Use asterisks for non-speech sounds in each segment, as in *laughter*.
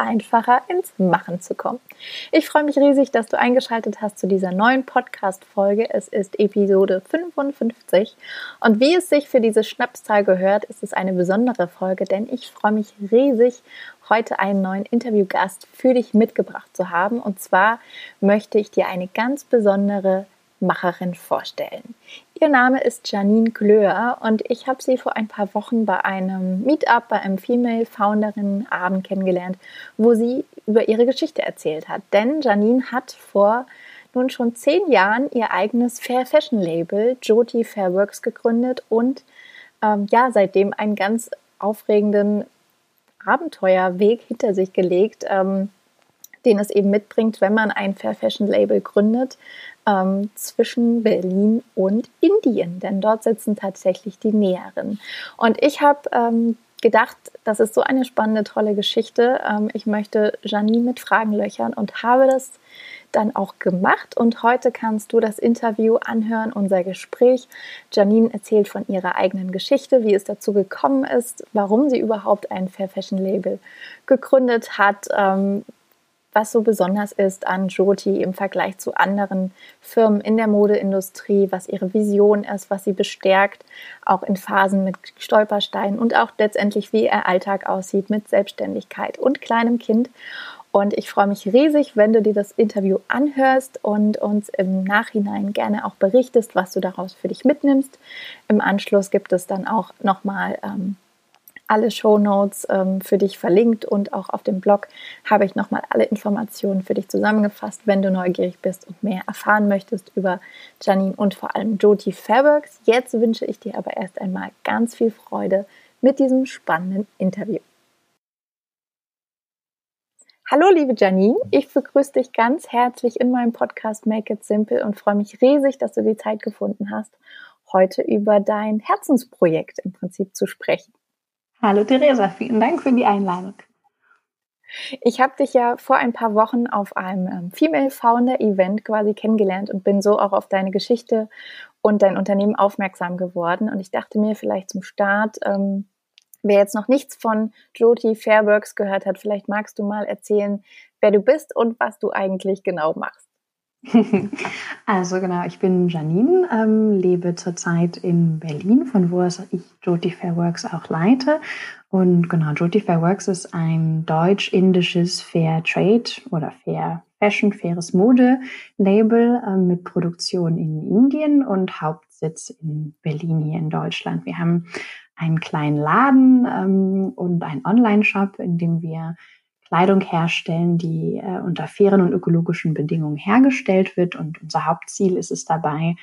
einfacher ins Machen zu kommen. Ich freue mich riesig, dass du eingeschaltet hast zu dieser neuen Podcast-Folge. Es ist Episode 55 und wie es sich für diese Schnapszahl gehört, ist es eine besondere Folge, denn ich freue mich riesig, heute einen neuen Interviewgast für dich mitgebracht zu haben. Und zwar möchte ich dir eine ganz besondere Macherin vorstellen. Ihr Name ist Janine Glöhr und ich habe sie vor ein paar Wochen bei einem Meetup, bei einem Female Founderinnen Abend kennengelernt, wo sie über ihre Geschichte erzählt hat. Denn Janine hat vor nun schon zehn Jahren ihr eigenes Fair Fashion Label Joti Fairworks gegründet und ähm, ja, seitdem einen ganz aufregenden Abenteuerweg hinter sich gelegt, ähm, den es eben mitbringt, wenn man ein Fair Fashion Label gründet ähm, zwischen Berlin und Indien, denn dort sitzen tatsächlich die Näheren. Und ich habe ähm, gedacht, das ist so eine spannende, tolle Geschichte. Ähm, ich möchte Janine mit Fragen löchern und habe das dann auch gemacht. Und heute kannst du das Interview anhören, unser Gespräch. Janine erzählt von ihrer eigenen Geschichte, wie es dazu gekommen ist, warum sie überhaupt ein Fair Fashion Label gegründet hat, ähm, was so besonders ist an Joti im Vergleich zu anderen Firmen in der Modeindustrie, was ihre Vision ist, was sie bestärkt, auch in Phasen mit Stolpersteinen und auch letztendlich, wie ihr Alltag aussieht mit Selbstständigkeit und kleinem Kind. Und ich freue mich riesig, wenn du dir das Interview anhörst und uns im Nachhinein gerne auch berichtest, was du daraus für dich mitnimmst. Im Anschluss gibt es dann auch nochmal ähm, alle Show Notes ähm, für dich verlinkt und auch auf dem Blog habe ich nochmal alle Informationen für dich zusammengefasst, wenn du neugierig bist und mehr erfahren möchtest über Janine und vor allem Joti Fairworks. Jetzt wünsche ich dir aber erst einmal ganz viel Freude mit diesem spannenden Interview. Hallo liebe Janine, ich begrüße dich ganz herzlich in meinem Podcast Make It Simple und freue mich riesig, dass du die Zeit gefunden hast, heute über dein Herzensprojekt im Prinzip zu sprechen. Hallo Theresa, vielen Dank für die Einladung. Ich habe dich ja vor ein paar Wochen auf einem ähm, Female Founder Event quasi kennengelernt und bin so auch auf deine Geschichte und dein Unternehmen aufmerksam geworden. Und ich dachte mir vielleicht zum Start, ähm, wer jetzt noch nichts von Joti Fairworks gehört hat, vielleicht magst du mal erzählen, wer du bist und was du eigentlich genau machst. *laughs* Also genau, ich bin Janine, ähm, lebe zurzeit in Berlin, von wo ich Jyoti Fairworks auch leite. Und genau, Jyoti Fairworks ist ein deutsch-indisches Fair Trade oder Fair Fashion, faires Mode-Label äh, mit Produktion in Indien und Hauptsitz in Berlin hier in Deutschland. Wir haben einen kleinen Laden ähm, und einen Online-Shop, in dem wir Kleidung herstellen, die äh, unter fairen und ökologischen Bedingungen hergestellt wird. Und unser Hauptziel ist es dabei,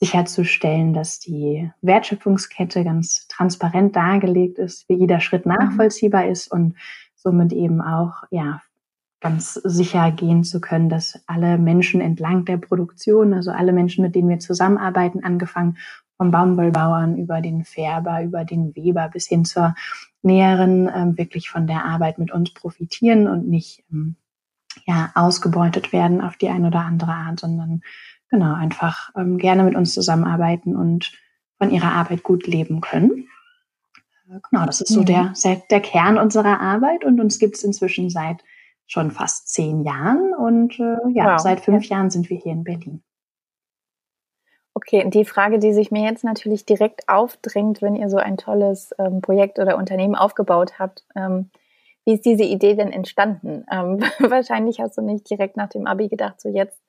sicherzustellen, dass die Wertschöpfungskette ganz transparent dargelegt ist, wie jeder Schritt mhm. nachvollziehbar ist und somit eben auch ja ganz sicher gehen zu können, dass alle Menschen entlang der Produktion, also alle Menschen, mit denen wir zusammenarbeiten, angefangen vom Baumwollbauern über den Färber, über den Weber bis hin zur Näheren ähm, wirklich von der Arbeit mit uns profitieren und nicht ähm, ja, ausgebeutet werden auf die eine oder andere Art, sondern genau einfach ähm, gerne mit uns zusammenarbeiten und von ihrer Arbeit gut leben können. Äh, genau, das ist so der, der Kern unserer Arbeit und uns gibt es inzwischen seit schon fast zehn Jahren und äh, ja, wow. seit fünf Jahren sind wir hier in Berlin. Okay, und die Frage, die sich mir jetzt natürlich direkt aufdrängt, wenn ihr so ein tolles ähm, Projekt oder Unternehmen aufgebaut habt, ähm, wie ist diese Idee denn entstanden? Ähm, *laughs* wahrscheinlich hast du nicht direkt nach dem Abi gedacht, so jetzt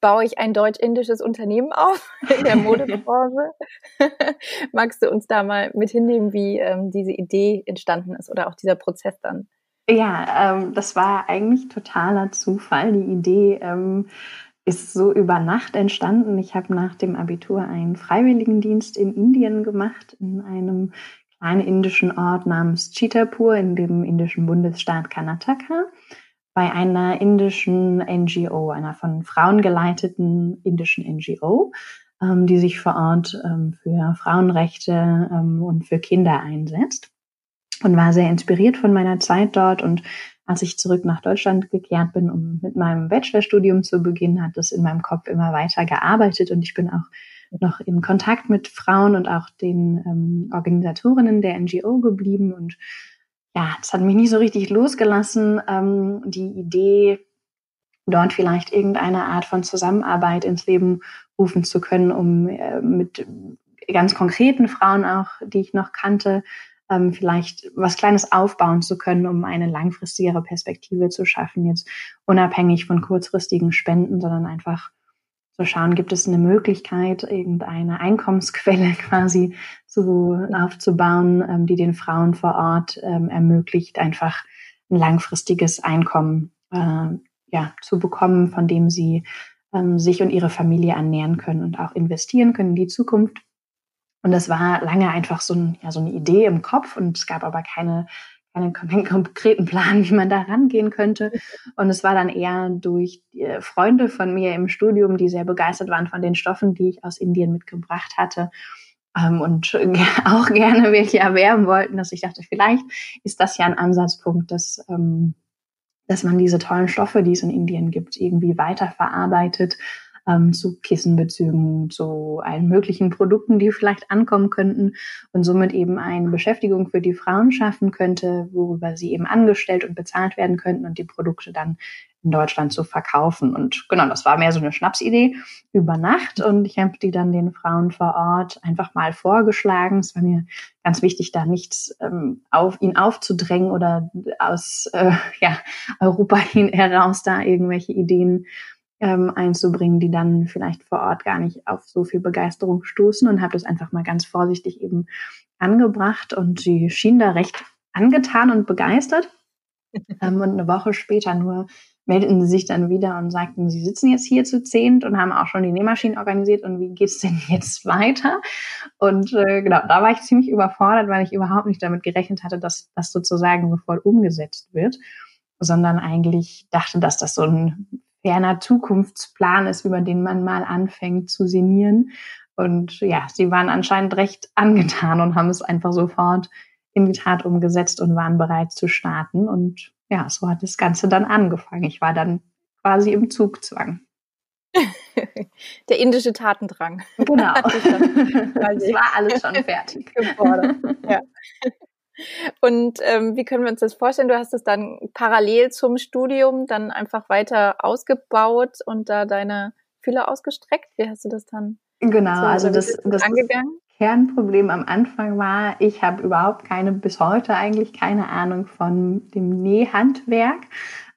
baue ich ein deutsch-indisches Unternehmen auf *laughs* in der Modebranche. *laughs* Magst du uns da mal mit hinnehmen, wie ähm, diese Idee entstanden ist oder auch dieser Prozess dann? Ja, ähm, das war eigentlich totaler Zufall. Die Idee ähm, ist so über Nacht entstanden. Ich habe nach dem Abitur einen Freiwilligendienst in Indien gemacht, in einem kleinen indischen Ort namens Chitapur in dem indischen Bundesstaat Karnataka bei einer indischen NGO, einer von Frauen geleiteten indischen NGO. ähm, die sich vor Ort ähm, für Frauenrechte ähm, und für Kinder einsetzt und war sehr inspiriert von meiner Zeit dort und als ich zurück nach Deutschland gekehrt bin, um mit meinem Bachelorstudium zu beginnen, hat es in meinem Kopf immer weiter gearbeitet und ich bin auch noch in Kontakt mit Frauen und auch den ähm, Organisatorinnen der NGO geblieben und ja, es hat mich nie so richtig losgelassen, ähm, die Idee, dort vielleicht irgendeine Art von Zusammenarbeit ins Leben rufen zu können, um äh, mit ganz konkreten Frauen auch, die ich noch kannte, ähm, vielleicht was Kleines aufbauen zu können, um eine langfristigere Perspektive zu schaffen, jetzt unabhängig von kurzfristigen Spenden, sondern einfach zu schauen, gibt es eine Möglichkeit, irgendeine Einkommensquelle *laughs* quasi zu, aufzubauen, ähm, die den Frauen vor Ort ähm, ermöglicht, einfach ein langfristiges Einkommen äh, ja, zu bekommen, von dem sie ähm, sich und ihre Familie ernähren können und auch investieren können in die Zukunft. Und das war lange einfach so, ein, ja, so eine Idee im Kopf und es gab aber keine keinen, keinen *laughs* konkreten Plan, wie man da rangehen könnte. Und es war dann eher durch äh, Freunde von mir im Studium, die sehr begeistert waren von den Stoffen, die ich aus Indien mitgebracht hatte. Ähm, und *laughs* auch gerne welche erwerben wollten, dass ich dachte, vielleicht ist das ja ein Ansatzpunkt, dass, ähm, dass man diese tollen Stoffe, die es in Indien gibt, irgendwie weiterverarbeitet ähm, zu Kissenbezügen, zu allen möglichen Produkten, die vielleicht ankommen könnten und somit eben eine Beschäftigung für die Frauen schaffen könnte, worüber sie eben angestellt und bezahlt werden könnten und die Produkte dann in Deutschland zu verkaufen. Und genau, das war mehr so eine Schnapsidee über Nacht und ich habe die dann den Frauen vor Ort einfach mal vorgeschlagen. Es war mir ganz wichtig, da nichts ähm, auf ihn aufzudrängen oder aus äh, ja, Europa hin heraus da irgendwelche Ideen ähm, einzubringen, die dann vielleicht vor Ort gar nicht auf so viel Begeisterung stoßen und habe das einfach mal ganz vorsichtig eben angebracht und sie schien da recht angetan und begeistert. *laughs* ähm, und eine Woche später nur meldeten sie sich dann wieder und sagten, sie sitzen jetzt hier zu zehnt und haben auch schon die Nähmaschinen organisiert und wie geht's denn *laughs* jetzt weiter? Und äh, genau, da war ich ziemlich überfordert, weil ich überhaupt nicht damit gerechnet hatte, dass das sozusagen sofort umgesetzt wird, sondern eigentlich dachte, dass das so ein ferner Zukunftsplan ist, über den man mal anfängt zu sinnieren. Und ja, sie waren anscheinend recht angetan und haben es einfach sofort in die Tat umgesetzt und waren bereit zu starten. Und ja, so hat das Ganze dann angefangen. Ich war dann quasi im Zugzwang. *laughs* Der indische Tatendrang. Genau. *laughs* *laughs* Es war alles schon fertig. Ja. Und ähm, wie können wir uns das vorstellen? Du hast es dann parallel zum Studium dann einfach weiter ausgebaut und da deine Fühler ausgestreckt. Wie hast du das dann? Genau, so, also das, das angegangen? Kernproblem am Anfang war, ich habe überhaupt keine, bis heute eigentlich keine Ahnung von dem Nähhandwerk.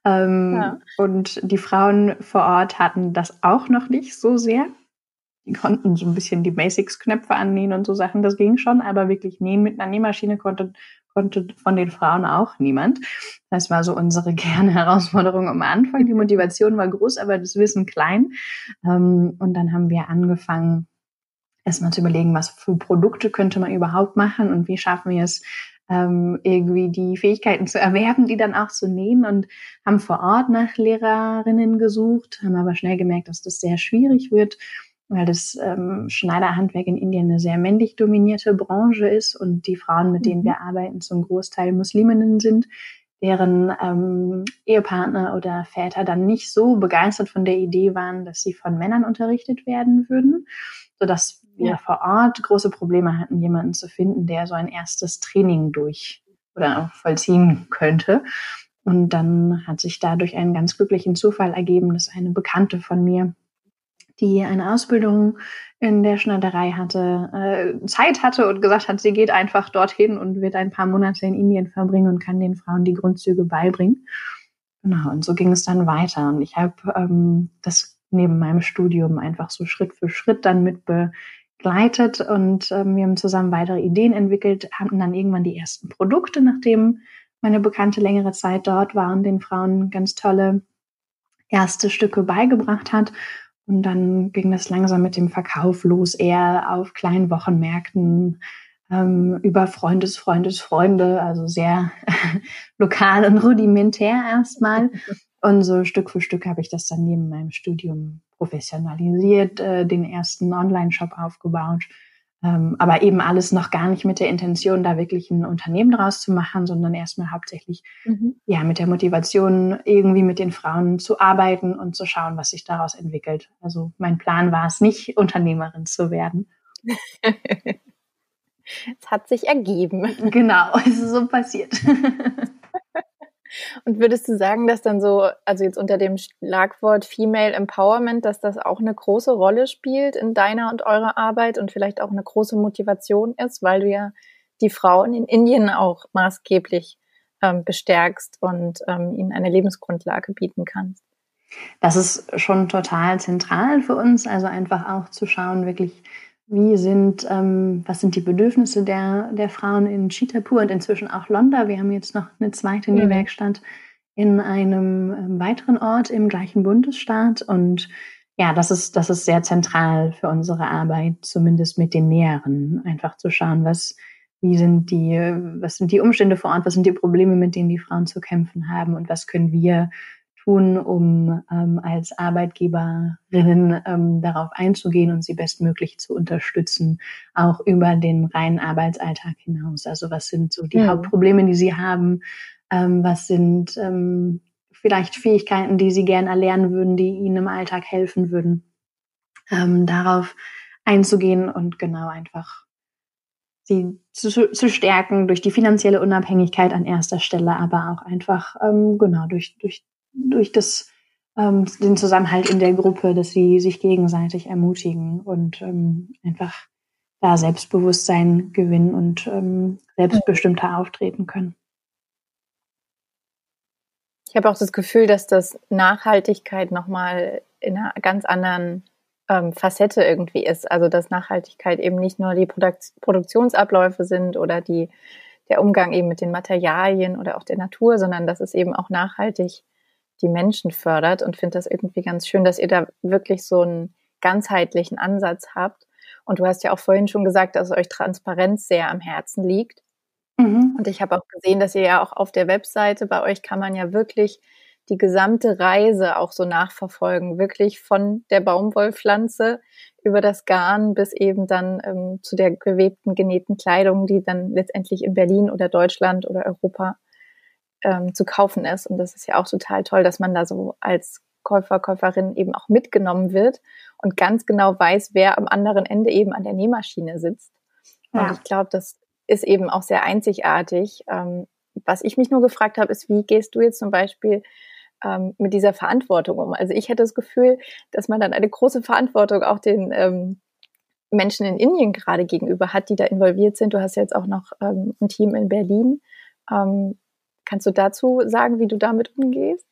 Ähm, ja. Und die Frauen vor Ort hatten das auch noch nicht so sehr. Die konnten so ein bisschen die Basics-Knöpfe annähen und so Sachen, das ging schon, aber wirklich nähen mit einer Nähmaschine konnte, konnte von den Frauen auch niemand. Das war so unsere *laughs* Kernherausforderung am Anfang. Die Motivation war groß, aber das Wissen klein. Ähm, und dann haben wir angefangen, erstmal zu überlegen, was für Produkte könnte man überhaupt machen und wie schaffen wir es, ähm, irgendwie die Fähigkeiten zu erwerben, die dann auch zu nehmen und haben vor Ort nach Lehrerinnen gesucht, haben aber schnell gemerkt, dass das sehr schwierig wird weil das ähm, Schneiderhandwerk in Indien eine sehr männlich dominierte Branche ist und die Frauen, mit denen mhm. wir arbeiten, zum Großteil Musliminnen sind, deren ähm, Ehepartner oder Väter dann nicht so begeistert von der Idee waren, dass sie von Männern unterrichtet werden würden, sodass wir ja. vor Ort große Probleme hatten, jemanden zu finden, der so ein erstes Training durch oder vollziehen könnte. Und dann hat sich dadurch einen ganz glücklichen Zufall ergeben, dass eine Bekannte von mir die eine Ausbildung in der Schneiderei hatte, äh, Zeit hatte und gesagt hat, sie geht einfach dorthin und wird ein paar Monate in Indien verbringen und kann den Frauen die Grundzüge beibringen. Genau, und so ging es dann weiter. Und ich habe ähm, das neben meinem Studium einfach so Schritt für Schritt dann mit begleitet und ähm, wir haben zusammen weitere Ideen entwickelt, hatten dann irgendwann die ersten Produkte, nachdem meine Bekannte längere Zeit dort war und den Frauen ganz tolle erste Stücke beigebracht hat und dann ging das langsam mit dem Verkauf los, eher auf kleinen Wochenmärkten, ähm, über Freundes, Freundes, Freunde, also sehr *laughs* lokal und rudimentär erstmal. *laughs* Und so Stück für Stück habe ich das dann neben meinem Studium professionalisiert, äh, den ersten Online-Shop aufgebaut. Ähm, aber eben alles noch gar nicht mit der Intention, da wirklich ein Unternehmen draus zu machen, sondern erstmal hauptsächlich mhm. ja mit der Motivation, irgendwie mit den Frauen zu arbeiten und zu schauen, was sich daraus entwickelt. Also mein Plan war es nicht, *laughs* Unternehmerin zu werden. *laughs* es hat sich ergeben. Genau, *laughs* es ist so passiert. Und würdest du sagen, dass dann so, also jetzt unter dem Schlagwort Female Empowerment, dass das auch eine große Rolle spielt in deiner und eurer Arbeit und vielleicht auch eine große Motivation ist, weil du ja die Frauen in Indien auch maßgeblich ähm, bestärkst und ähm, ihnen eine Lebensgrundlage bieten kannst? Das ist schon total zentral für uns, also einfach auch zu schauen, wirklich wie sind, ähm, was sind die Bedürfnisse der, der Frauen in Chitapur und inzwischen auch Londa? Wir haben jetzt noch eine zweite mhm. Nähwerkstatt in einem ähm, weiteren Ort im gleichen Bundesstaat und ja, das ist, das ist sehr zentral für unsere Arbeit, zumindest mit den Näheren, einfach zu schauen, was, wie sind die, was sind die Umstände vor Ort, was sind die Probleme, mit denen die Frauen zu kämpfen haben und was können wir tun, um ähm, als Arbeitgeberinnen ähm, darauf einzugehen und sie bestmöglich zu unterstützen, auch über den reinen Arbeitsalltag hinaus. Also was sind so die ja. Hauptprobleme, die sie haben? Ähm, was sind ähm, vielleicht Fähigkeiten, die sie gern erlernen würden, die ihnen im Alltag helfen würden? Ähm, darauf einzugehen und genau einfach sie zu, zu stärken durch die finanzielle Unabhängigkeit an erster Stelle, aber auch einfach ähm, genau durch durch durch das, ähm, den Zusammenhalt in der Gruppe, dass sie sich gegenseitig ermutigen und ähm, einfach da Selbstbewusstsein gewinnen und ähm, selbstbestimmter auftreten können. Ich habe auch das Gefühl, dass das Nachhaltigkeit nochmal in einer ganz anderen ähm, Facette irgendwie ist. Also dass Nachhaltigkeit eben nicht nur die Produk Produktionsabläufe sind oder die, der Umgang eben mit den Materialien oder auch der Natur, sondern dass es eben auch nachhaltig die Menschen fördert und finde das irgendwie ganz schön, dass ihr da wirklich so einen ganzheitlichen Ansatz habt. Und du hast ja auch vorhin schon gesagt, dass euch Transparenz sehr am Herzen liegt. Mhm. Und ich habe auch gesehen, dass ihr ja auch auf der Webseite bei euch kann man ja wirklich die gesamte Reise auch so nachverfolgen, wirklich von der Baumwollpflanze über das Garn bis eben dann ähm, zu der gewebten, genähten Kleidung, die dann letztendlich in Berlin oder Deutschland oder Europa ähm, zu kaufen ist. Und das ist ja auch total toll, dass man da so als Käufer, Käuferin eben auch mitgenommen wird und ganz genau weiß, wer am anderen Ende eben an der Nähmaschine sitzt. Ja. Und ich glaube, das ist eben auch sehr einzigartig. Ähm, was ich mich nur gefragt habe, ist, wie gehst du jetzt zum Beispiel ähm, mit dieser Verantwortung um? Also ich hätte das Gefühl, dass man dann eine große Verantwortung auch den ähm, Menschen in Indien gerade gegenüber hat, die da involviert sind. Du hast ja jetzt auch noch ähm, ein Team in Berlin. Ähm, Kannst du dazu sagen, wie du damit umgehst?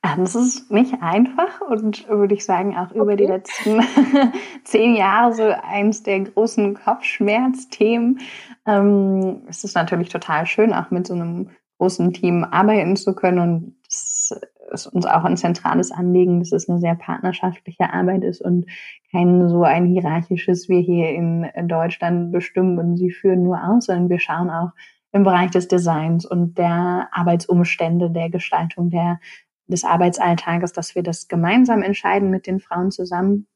Das ist nicht einfach und würde ich sagen auch über die letzten *laughs* zehn Jahre so eins der großen Kopfschmerzthemen. Ähm, es ist natürlich total schön, auch mit so einem großen Team arbeiten zu können und es ist uns auch ein zentrales Anliegen, dass es eine sehr partnerschaftliche Arbeit ist und kein so ein hierarchisches, wir hier in Deutschland bestimmen und sie führen nur aus, sondern wir schauen auch, im Bereich des Designs und der Arbeitsumstände, der Gestaltung der, des Arbeitsalltages, dass wir das gemeinsam entscheiden mit den Frauen zusammen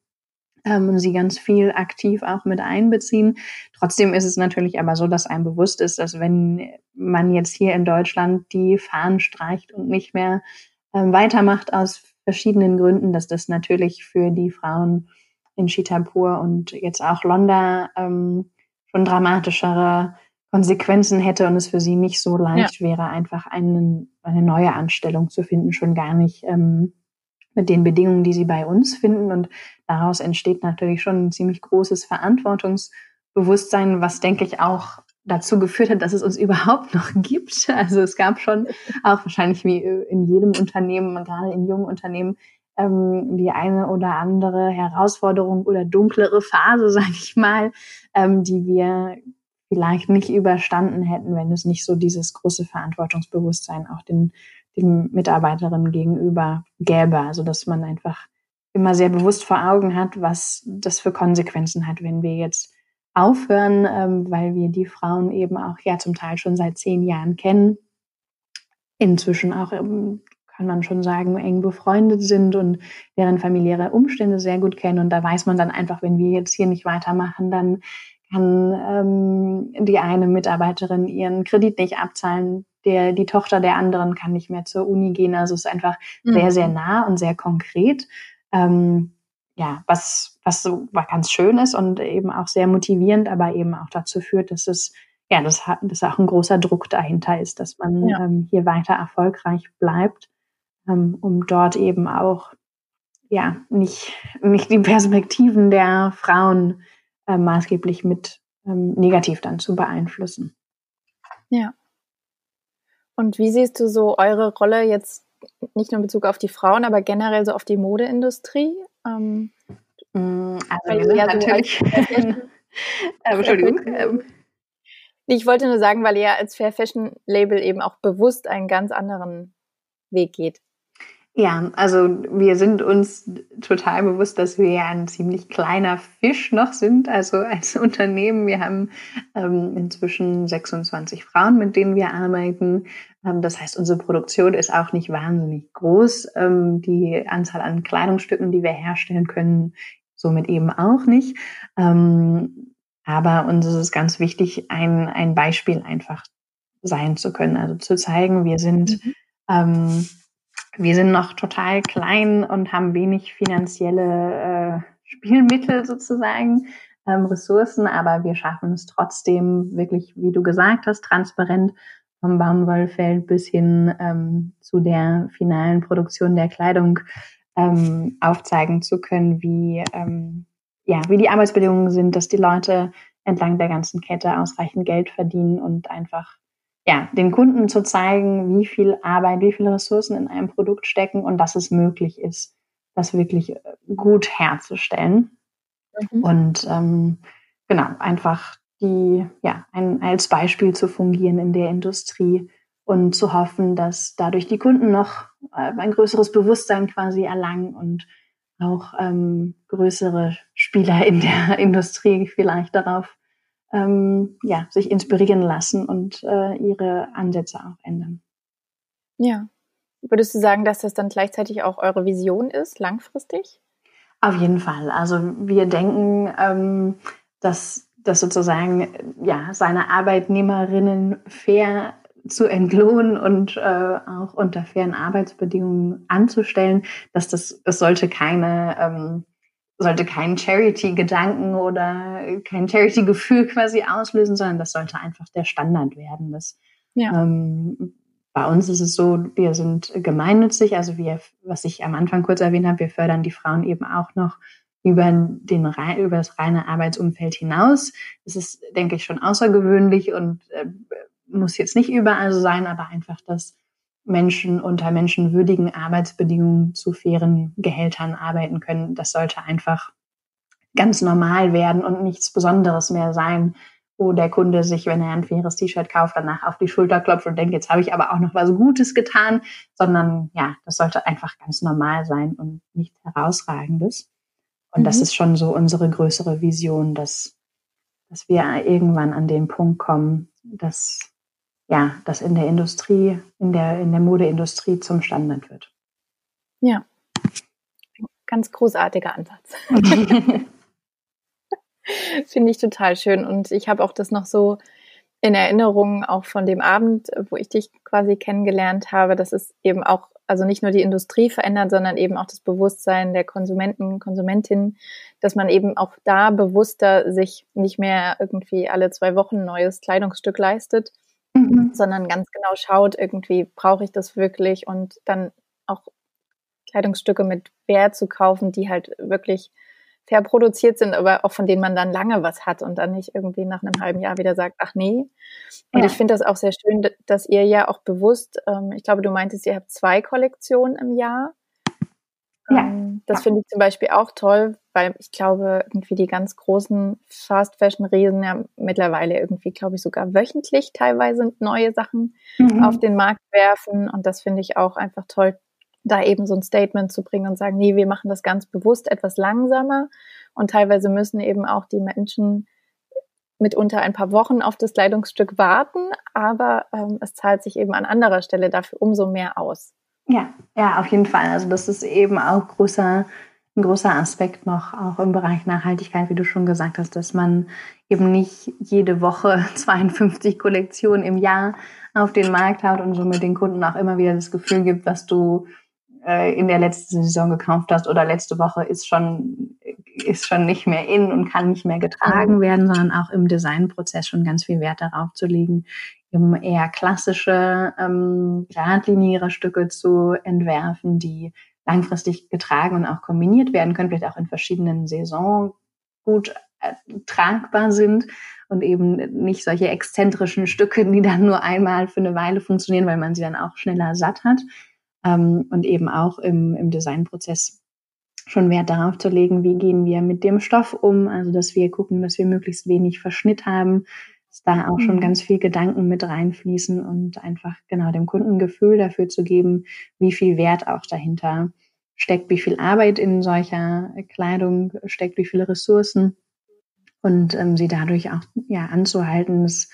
ähm, und sie ganz viel aktiv auch mit einbeziehen. Trotzdem ist es natürlich aber so, dass einem bewusst ist, dass wenn man jetzt hier in Deutschland die Fahnen streicht und nicht mehr ähm, weitermacht aus verschiedenen Gründen, dass das natürlich für die Frauen in Chitapur und jetzt auch Londa ähm, schon dramatischere Konsequenzen hätte und es für sie nicht so leicht ja. wäre, einfach einen, eine neue Anstellung zu finden, schon gar nicht ähm, mit den Bedingungen, die sie bei uns finden. Und daraus entsteht natürlich schon ein ziemlich großes Verantwortungsbewusstsein, was, denke ich, auch dazu geführt hat, dass es uns *laughs* überhaupt noch gibt. Also es gab schon auch wahrscheinlich wie in jedem Unternehmen, gerade in jungen Unternehmen, ähm, die eine oder andere Herausforderung oder dunklere Phase, *laughs* sage ich mal, ähm, die wir vielleicht nicht überstanden hätten, wenn es nicht so dieses große Verantwortungsbewusstsein auch den, den Mitarbeiterinnen gegenüber gäbe. Also dass man einfach immer sehr bewusst vor Augen hat, was das für Konsequenzen hat, wenn wir jetzt aufhören, ähm, weil wir die Frauen eben auch ja zum Teil schon seit zehn Jahren kennen. Inzwischen auch ähm, kann man schon sagen, eng befreundet sind und deren familiäre Umstände sehr gut kennen. Und da weiß man dann einfach, wenn wir jetzt hier nicht weitermachen, dann kann ähm, die eine Mitarbeiterin ihren Kredit nicht abzahlen, der, die Tochter der anderen kann nicht mehr zur Uni gehen. Also es ist einfach mhm. sehr, sehr nah und sehr konkret. Ähm, ja, was, was so was ganz schön ist und eben auch sehr motivierend, aber eben auch dazu führt, dass es, ja, dass, dass auch ein großer Druck dahinter ist, dass man ja. ähm, hier weiter erfolgreich bleibt, ähm, um dort eben auch, ja, nicht, nicht die Perspektiven der Frauen äh, maßgeblich mit ähm, negativ dann zu beeinflussen. Ja. Und wie siehst du so eure Rolle jetzt nicht nur in Bezug auf die Frauen, aber generell so auf die Modeindustrie? Ähm, mm, also wir sind ja natürlich. So *laughs* ähm, Entschuldigung. Ähm. Ich wollte nur sagen, weil ihr als Fair Fashion Label eben auch bewusst einen ganz anderen Weg geht. Ja, also wir sind uns total bewusst, dass wir ja ein ziemlich kleiner Fisch noch sind, also als *laughs* Unternehmen. Wir haben ähm, inzwischen 26 Frauen, mit denen wir arbeiten. Ähm, das heißt, unsere Produktion ist auch nicht wahnsinnig groß. Ähm, die Anzahl an Kleidungsstücken, die wir herstellen können, somit eben auch nicht. Ähm, aber uns ist es ganz wichtig, ein, ein Beispiel einfach sein zu können, also zu zeigen, wir sind mhm. Wir sind noch total klein und haben wenig finanzielle äh, Spielmittel sozusagen, ähm, Ressourcen, aber wir schaffen es trotzdem wirklich, wie du gesagt hast, transparent vom Baumwollfeld bis hin ähm, zu der finalen Produktion der Kleidung ähm, aufzeigen zu können, wie, ähm, ja, wie die Arbeitsbedingungen sind, dass die Leute entlang der ganzen Kette ausreichend Geld verdienen und einfach ja, den Kunden zu zeigen, wie viel Arbeit, wie viele Ressourcen in einem Produkt stecken und dass es möglich ist, das wirklich äh, gut herzustellen. Mhm. Und ähm, genau, einfach die, ja, ein, als Beispiel zu fungieren in der Industrie und zu hoffen, dass dadurch die Kunden noch äh, ein größeres Bewusstsein quasi erlangen und auch ähm, größere Spieler in der *laughs* Industrie vielleicht darauf ähm, ja, sich inspirieren lassen und äh, ihre Ansätze auch ändern. Ja. Würdest du sagen, dass das dann gleichzeitig auch eure Vision ist, langfristig? Auf jeden Fall. Also wir denken, ähm, dass, dass sozusagen ja, seine Arbeitnehmerinnen fair zu entlohnen und äh, auch unter fairen Arbeitsbedingungen anzustellen, dass das, es sollte keine ähm, sollte keinen Charity-Gedanken oder kein Charity-Gefühl quasi auslösen, sondern das sollte einfach der Standard werden. Das, ja. ähm, bei uns ist es so, wir sind gemeinnützig, also wir, was ich am Anfang kurz erwähnt habe, wir fördern die Frauen eben auch noch über, den, über das reine Arbeitsumfeld hinaus. Das ist, denke ich, schon außergewöhnlich und äh, muss jetzt nicht überall so sein, aber einfach, dass Menschen unter menschenwürdigen Arbeitsbedingungen zu fairen Gehältern arbeiten können. Das sollte einfach ganz normal werden und nichts Besonderes mehr sein, wo der Kunde sich, wenn er ein faires T-Shirt kauft, danach auf die Schulter klopft und denkt, jetzt habe ich aber auch noch was Gutes getan, sondern ja, das sollte einfach ganz normal sein und nichts Herausragendes. Und mhm. das ist schon so unsere größere Vision, dass, dass wir irgendwann an den Punkt kommen, dass ja, das in der Industrie, in der, in der Modeindustrie zum Standard wird. Ja, ganz großartiger Ansatz. *laughs* Finde ich total schön. Und ich habe auch das noch so in Erinnerung, auch von dem Abend, wo ich dich quasi kennengelernt habe, dass es eben auch, also nicht nur die Industrie verändert, sondern eben auch das Bewusstsein der Konsumenten, Konsumentinnen, dass man eben auch da bewusster sich nicht mehr irgendwie alle zwei Wochen ein neues Kleidungsstück leistet, mhm. sondern ganz genau schaut, irgendwie brauche ich das wirklich und dann auch Kleidungsstücke mit Wert zu kaufen, die halt wirklich fair produziert sind, aber auch von denen man dann lange was hat und dann nicht irgendwie nach einem halben Jahr wieder sagt, ach nee. Und ja. ich finde das auch sehr schön, dass ihr ja auch bewusst, ähm, ich glaube, du meintest, ihr habt zwei Kollektionen im Jahr. Ja. Ähm, das finde ich zum Beispiel auch toll, weil ich glaube, irgendwie die ganz großen Fast Fashion Riesen ja mittlerweile irgendwie, glaube ich, sogar wöchentlich teilweise neue Sachen mhm. auf den Markt werfen. Und das finde ich auch einfach toll, da eben so ein Statement zu bringen und sagen, nee, wir machen das ganz bewusst etwas langsamer. Und teilweise müssen eben auch die Menschen mitunter ein paar Wochen auf das Kleidungsstück warten, aber ähm, es zahlt sich eben an anderer Stelle dafür umso mehr aus. Ja, ja, auf jeden Fall. Also das ist eben auch großer, ein großer Aspekt noch, auch im Bereich Nachhaltigkeit, wie du schon gesagt hast, dass man eben nicht jede Woche *laughs* 52 Kollektionen im Jahr auf den Markt haut und somit den Kunden auch immer wieder das Gefühl gibt, was du äh, in der letzten Saison gekauft hast oder letzte Woche ist schon, ist schon nicht mehr in und kann nicht mehr getragen werden, sondern auch im Designprozess schon ganz viel Wert darauf zu legen, eher klassische, ähm, geradlinigere Stücke zu entwerfen, die langfristig getragen und auch kombiniert werden können, vielleicht auch in verschiedenen Saisons gut äh, tragbar sind und eben nicht solche exzentrischen Stücke, die dann nur einmal für eine Weile funktionieren, weil man sie dann auch schneller satt hat. Ähm, und eben auch im, im Designprozess schon Wert darauf zu legen, wie gehen wir mit dem Stoff um, also dass wir gucken, dass wir möglichst wenig Verschnitt haben, dass da auch schon mhm. ganz viel Gedanken mit reinfließen und einfach genau dem Kunden ein Gefühl dafür zu geben, wie viel Wert auch dahinter steckt, wie viel Arbeit in solcher Kleidung steckt, wie viele Ressourcen und ähm, sie dadurch auch ja anzuhalten, es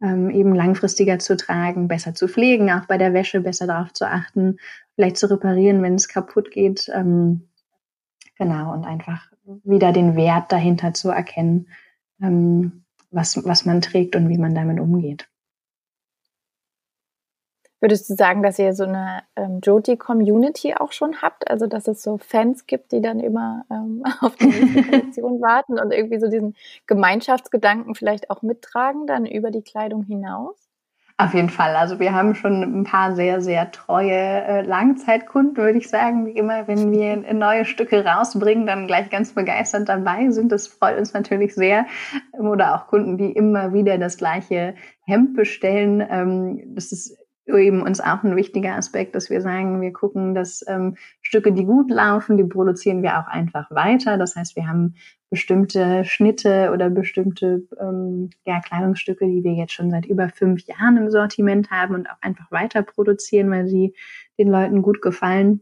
ähm, eben langfristiger zu tragen, besser zu pflegen, auch bei der Wäsche besser darauf zu achten, vielleicht zu reparieren, wenn es kaputt geht. Ähm, genau, und einfach wieder den Wert dahinter zu erkennen, ähm, was, was man trägt und wie man damit umgeht. Würdest du sagen, dass ihr so eine ähm, Joti-Community auch schon habt? Also, dass es so Fans gibt, die dann immer ähm, *laughs* auf die nächste *laughs* Kollektion warten und irgendwie so diesen Gemeinschaftsgedanken vielleicht auch mittragen, dann über die Kleidung hinaus? Auf jeden Fall. Also wir haben schon ein paar sehr, sehr treue äh, Langzeitkunden, würde ich sagen, die immer, wenn wir neue Stücke rausbringen, dann gleich ganz begeistert dabei sind. Das freut uns natürlich sehr. Oder auch Kunden, die immer wieder das gleiche Hemd bestellen. Ähm, das ist eben uns auch ein wichtiger Aspekt, dass wir sagen, wir gucken, dass ähm, Stücke, die gut laufen, die produzieren wir auch einfach weiter. Das heißt, wir haben bestimmte Schnitte oder bestimmte ähm, ja, Kleidungsstücke, die wir jetzt schon seit über fünf Jahren im Sortiment haben und auch einfach weiter produzieren, weil sie den Leuten gut gefallen.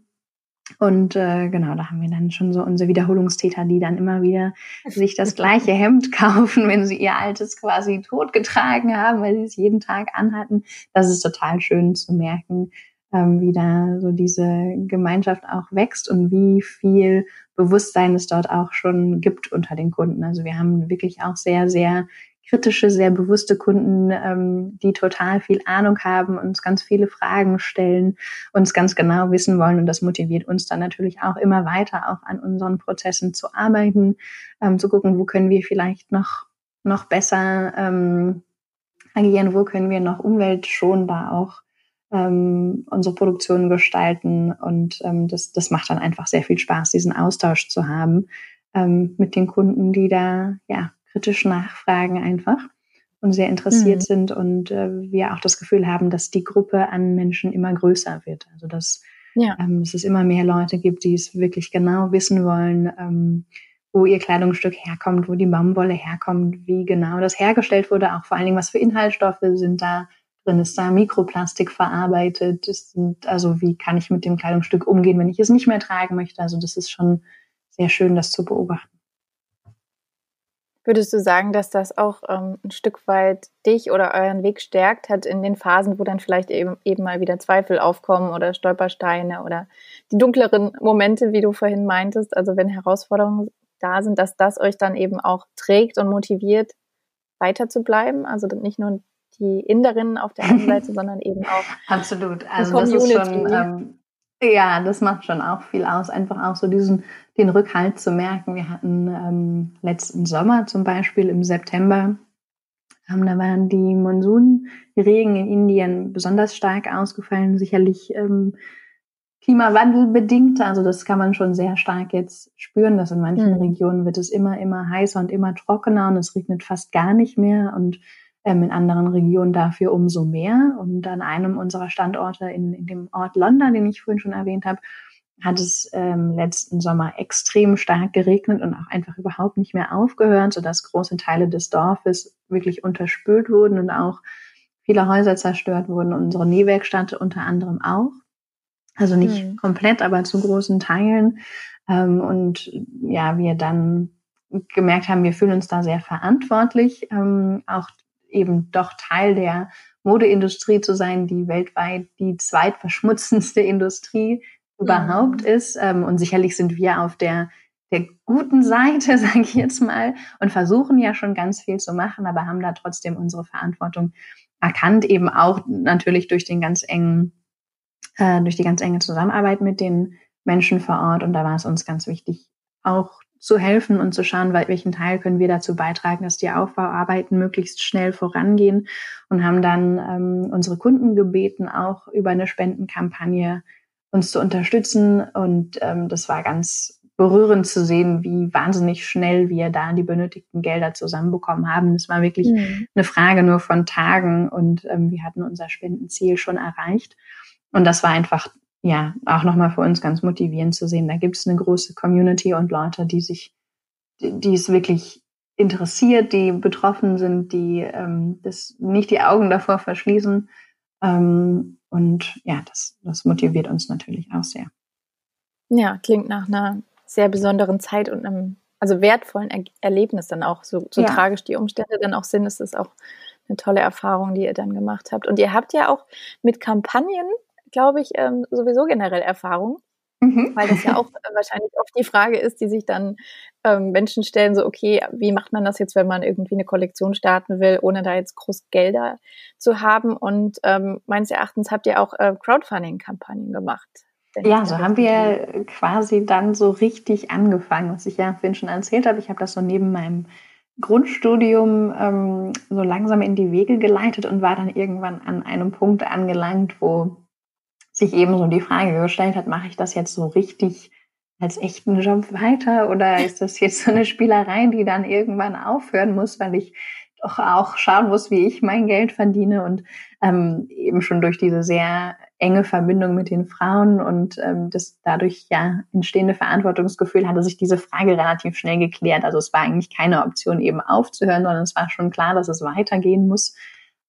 Und äh, genau, da haben wir dann schon so unsere Wiederholungstäter, die dann immer wieder sich das gleiche Hemd *laughs* kaufen, wenn sie ihr altes quasi totgetragen haben, weil sie es jeden Tag anhatten. Das ist total schön zu merken, ähm, wie da so diese Gemeinschaft auch wächst und wie viel Bewusstsein es dort auch schon gibt unter den Kunden. Also wir haben wirklich auch sehr, sehr kritische, sehr bewusste Kunden, ähm, die total viel Ahnung haben, uns ganz viele Fragen stellen, uns ganz genau wissen wollen. Und das motiviert uns dann natürlich auch immer weiter, auch an unseren Prozessen zu arbeiten, ähm, zu gucken, wo können wir vielleicht noch, noch besser ähm, agieren, wo können wir noch umweltschonbar auch ähm, unsere Produktion gestalten. Und ähm, das, das macht dann einfach sehr viel Spaß, diesen Austausch zu haben ähm, mit den Kunden, die da ja kritisch nachfragen einfach und sehr interessiert mhm. sind und äh, wir auch das Gefühl haben, dass die Gruppe an Menschen immer größer wird. Also dass, ja. ähm, dass es immer mehr Leute gibt, die es wirklich genau wissen wollen, ähm, wo ihr Kleidungsstück herkommt, wo die Baumwolle herkommt, wie genau das hergestellt wurde, auch vor allen Dingen, was für Inhaltsstoffe sind da drin, ist da Mikroplastik verarbeitet, ist, also wie kann ich mit dem Kleidungsstück umgehen, wenn ich es nicht mehr tragen möchte. Also das ist schon sehr schön, das zu beobachten. Würdest du sagen, dass das auch ähm, ein Stück weit dich oder euren Weg stärkt hat in den Phasen, wo dann vielleicht eben, eben mal wieder Zweifel aufkommen oder Stolpersteine oder die dunkleren Momente, wie du vorhin meintest, also wenn Herausforderungen da sind, dass das euch dann eben auch trägt und motiviert, weiter zu bleiben? Also nicht nur die Inderinnen auf der einen *laughs* Seite, sondern eben auch Absolut. Also das ist schon ähm, ja, das macht schon auch viel aus, einfach auch so diesen, den Rückhalt zu merken. Wir hatten ähm, letzten Sommer zum Beispiel im September, ähm, da waren die Monsunregen in Indien besonders stark ausgefallen, sicherlich ähm, klimawandelbedingt. Also das kann man schon sehr stark jetzt spüren, dass in manchen mhm. Regionen wird es immer, immer heißer und immer trockener und es regnet fast gar nicht mehr und in anderen Regionen dafür umso mehr. Und an einem unserer Standorte in, in dem Ort London, den ich vorhin schon erwähnt habe, hat es ähm, letzten Sommer extrem stark geregnet und auch einfach überhaupt nicht mehr aufgehört, sodass große Teile des Dorfes wirklich unterspült wurden und auch viele Häuser zerstört wurden, unsere Nähwerkstatt unter anderem auch. Also nicht mhm. komplett, aber zu großen Teilen. Ähm, und ja, wir dann gemerkt haben, wir fühlen uns da sehr verantwortlich, ähm, auch eben doch Teil der Modeindustrie zu sein, die weltweit die zweitverschmutzendste *laughs* Industrie mhm. überhaupt ist. Ähm, und sicherlich sind wir auf der der guten Seite, *laughs* sage ich jetzt mal, und versuchen ja schon ganz viel zu machen, aber haben da trotzdem unsere Verantwortung erkannt, eben auch natürlich durch den ganz engen, äh, durch die ganz enge Zusammenarbeit mit den Menschen vor Ort. Und da war es uns ganz wichtig, auch zu helfen und zu schauen, welchen Teil können wir dazu beitragen, dass die Aufbauarbeiten möglichst schnell vorangehen und haben dann ähm, unsere Kunden gebeten, auch über eine Spendenkampagne uns zu unterstützen. Und ähm, das war ganz berührend zu sehen, wie wahnsinnig schnell wir da die benötigten Gelder zusammenbekommen haben. Es war wirklich mhm. eine Frage nur von Tagen und ähm, wir hatten unser Spendenziel schon erreicht. Und das war einfach, ja, auch nochmal für uns ganz motivierend zu sehen. Da gibt es eine große Community und Leute, die sich, die, die es wirklich interessiert, die betroffen sind, die ähm, das nicht die Augen davor verschließen. Ähm, und ja, das, das motiviert uns natürlich auch sehr. Ja, klingt nach einer sehr besonderen Zeit und einem also wertvollen er Erlebnis dann auch, so, so ja. tragisch die Umstände dann auch sind, ist es auch eine tolle Erfahrung, die ihr dann gemacht habt. Und ihr habt ja auch mit Kampagnen, glaube ich, ähm, sowieso generell Erfahrung, mhm. weil das ja auch *laughs* wahrscheinlich oft die Frage ist, die sich dann ähm, Menschen stellen, so, okay, wie macht man das jetzt, wenn man irgendwie eine Kollektion starten will, ohne da jetzt groß Gelder zu haben? Und ähm, meines Erachtens habt ihr auch äh, Crowdfunding-Kampagnen gemacht. Ja, so haben wir quasi dann so richtig angefangen, was ich ja vorhin schon erzählt habe. Ich habe das so neben meinem Grundstudium ähm, so langsam in die Wege geleitet und war dann irgendwann an einem Punkt angelangt, wo sich eben so die Frage gestellt hat, mache ich das jetzt so richtig als echten Job weiter oder ist das jetzt so eine Spielerei, die dann irgendwann aufhören muss, weil ich doch auch schauen muss, wie ich mein Geld verdiene und ähm, eben schon durch diese sehr enge Verbindung mit den Frauen und ähm, das dadurch ja entstehende Verantwortungsgefühl hatte sich diese Frage relativ schnell geklärt. Also es war eigentlich keine Option eben aufzuhören, sondern es war schon klar, dass es weitergehen muss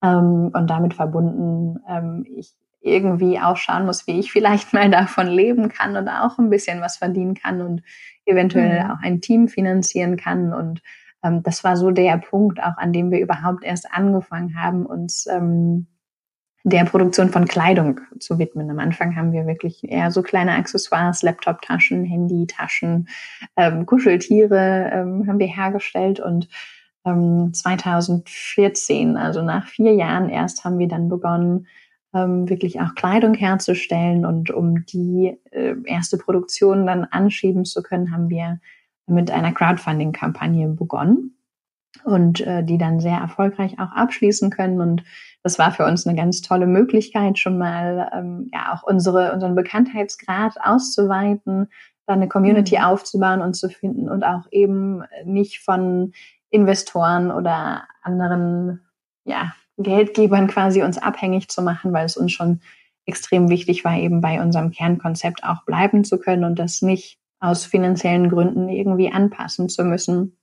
ähm, und damit verbunden ähm, ich irgendwie auch schauen muss, wie ich vielleicht *laughs* mal davon leben kann und auch ein bisschen was verdienen kann und eventuell mhm. auch ein Team finanzieren kann und ähm, das war so der Punkt auch, an dem wir überhaupt erst angefangen haben, uns ähm, der Produktion von Kleidung zu widmen. Am Anfang haben wir wirklich eher so kleine Accessoires, Laptop-Taschen, Handy-Taschen, ähm, Kuscheltiere ähm, haben wir hergestellt und ähm, 2014, also nach vier Jahren erst, haben wir dann begonnen, ähm, wirklich auch Kleidung herzustellen und um die äh, erste Produktion dann anschieben zu können, haben wir mit einer Crowdfunding-Kampagne begonnen und äh, die dann sehr erfolgreich auch abschließen können. Und das war für uns eine ganz tolle Möglichkeit, schon mal ähm, ja auch unsere, unseren Bekanntheitsgrad auszuweiten, dann eine Community mhm. aufzubauen und zu finden und auch eben nicht von Investoren oder anderen ja, Geldgebern quasi uns abhängig zu machen, weil es uns schon extrem wichtig war, eben bei unserem Kernkonzept auch bleiben zu können und das nicht aus finanziellen Gründen irgendwie anpassen zu müssen,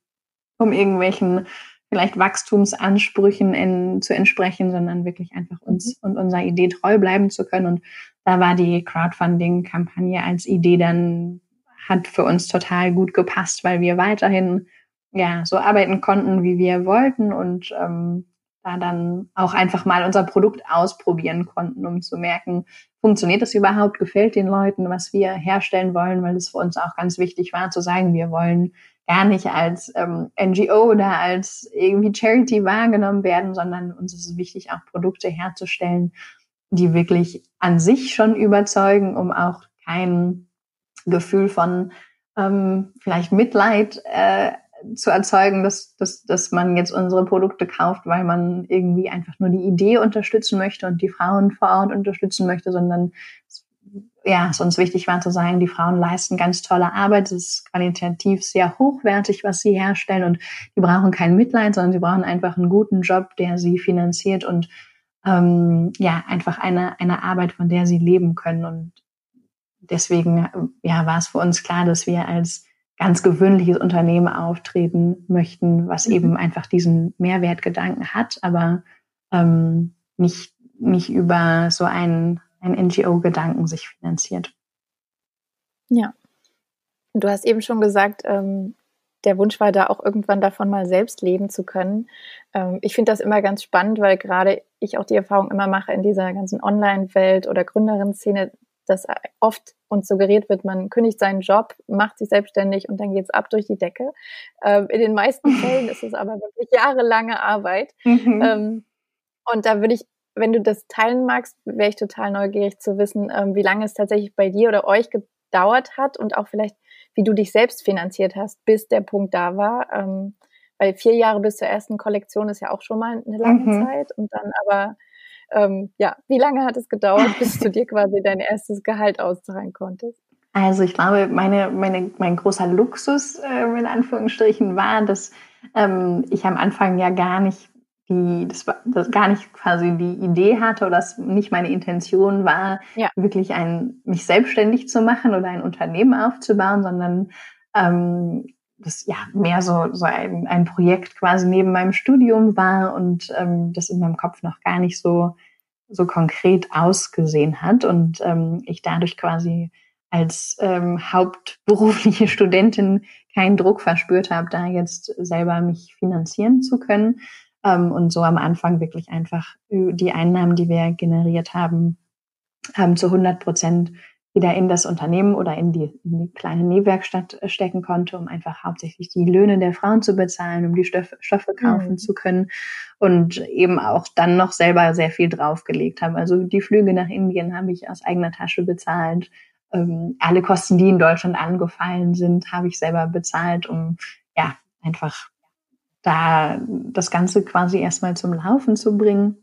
um irgendwelchen vielleicht Wachstumsansprüchen in, zu entsprechen, sondern wirklich einfach uns mhm. und unserer Idee treu bleiben zu können. Und da war die Crowdfunding-Kampagne als Idee dann, hat für uns total gut gepasst, weil wir weiterhin ja so arbeiten konnten, wie wir wollten und ähm, da dann auch einfach mal unser Produkt ausprobieren konnten, um zu merken, funktioniert das überhaupt, gefällt den Leuten, was wir herstellen wollen, weil es für uns auch ganz wichtig war zu sagen, wir wollen gar nicht als ähm, NGO oder als irgendwie Charity wahrgenommen werden, sondern uns ist es wichtig, auch Produkte herzustellen, die wirklich an sich schon überzeugen, um auch kein Gefühl von ähm, vielleicht Mitleid äh, zu erzeugen, dass, dass, dass man jetzt unsere Produkte kauft, weil man irgendwie einfach nur die Idee unterstützen möchte und die Frauen vor Ort unterstützen möchte, sondern ja, es uns wichtig war zu sagen, die Frauen leisten ganz tolle Arbeit, es ist qualitativ sehr hochwertig, was sie herstellen und die brauchen kein Mitleid, sondern sie brauchen einfach einen guten Job, der sie finanziert und ähm, ja, einfach eine, eine Arbeit, von der sie leben können. Und deswegen ja, war es für uns klar, dass wir als ganz gewöhnliches Unternehmen auftreten möchten, was mhm. eben einfach diesen Mehrwertgedanken hat, aber ähm, nicht, nicht über so einen, einen NGO-Gedanken sich finanziert. Ja. Du hast eben schon gesagt, ähm, der Wunsch war da auch irgendwann davon mal selbst leben zu können. Ähm, ich finde das immer ganz spannend, weil gerade ich auch die Erfahrung immer mache in dieser ganzen Online-Welt oder Gründerin-Szene, dass oft uns suggeriert wird, man kündigt seinen Job, macht sich selbstständig und dann geht's ab durch die Decke. Ähm, in den meisten Fällen ist es aber wirklich jahrelange Arbeit. Mhm. Ähm, und da würde ich, wenn du das teilen magst, wäre ich total neugierig zu wissen, ähm, wie lange es tatsächlich bei dir oder euch gedauert hat und auch vielleicht, wie du dich selbst finanziert hast, bis der Punkt da war. Ähm, weil vier Jahre bis zur ersten Kollektion ist ja auch schon mal eine lange mhm. Zeit und dann aber ähm, ja, wie lange hat es gedauert, bis du dir quasi dein erstes Gehalt auszahlen konntest? Also ich glaube, meine, meine, mein großer Luxus äh, in Anführungsstrichen war, dass ähm, ich am Anfang ja gar nicht die, das, das gar nicht quasi die Idee hatte oder das nicht meine Intention war, ja. wirklich ein, mich selbstständig zu machen oder ein Unternehmen aufzubauen, sondern ähm, das ja mehr so, so ein, ein Projekt quasi neben meinem Studium war und ähm, das in meinem Kopf noch gar nicht so, so konkret ausgesehen hat. Und ähm, ich dadurch quasi als ähm, hauptberufliche *laughs* Studentin keinen Druck verspürt habe, da jetzt selber mich finanzieren zu können. Ähm, und so am Anfang wirklich einfach die Einnahmen, die wir generiert haben, ähm, zu 100 Prozent wieder in das Unternehmen oder in die, in die kleine Nähwerkstatt äh, stecken konnte, um einfach hauptsächlich die Löhne der Frauen zu bezahlen, um die Stoffe, Stoffe kaufen mhm. zu können und eben auch dann noch selber sehr viel draufgelegt haben. Also die Flüge nach Indien habe ich aus eigener Tasche bezahlt. Ähm, alle Kosten, die in Deutschland angefallen sind, habe ich selber bezahlt, um ja einfach da das Ganze quasi erstmal zum Laufen zu bringen.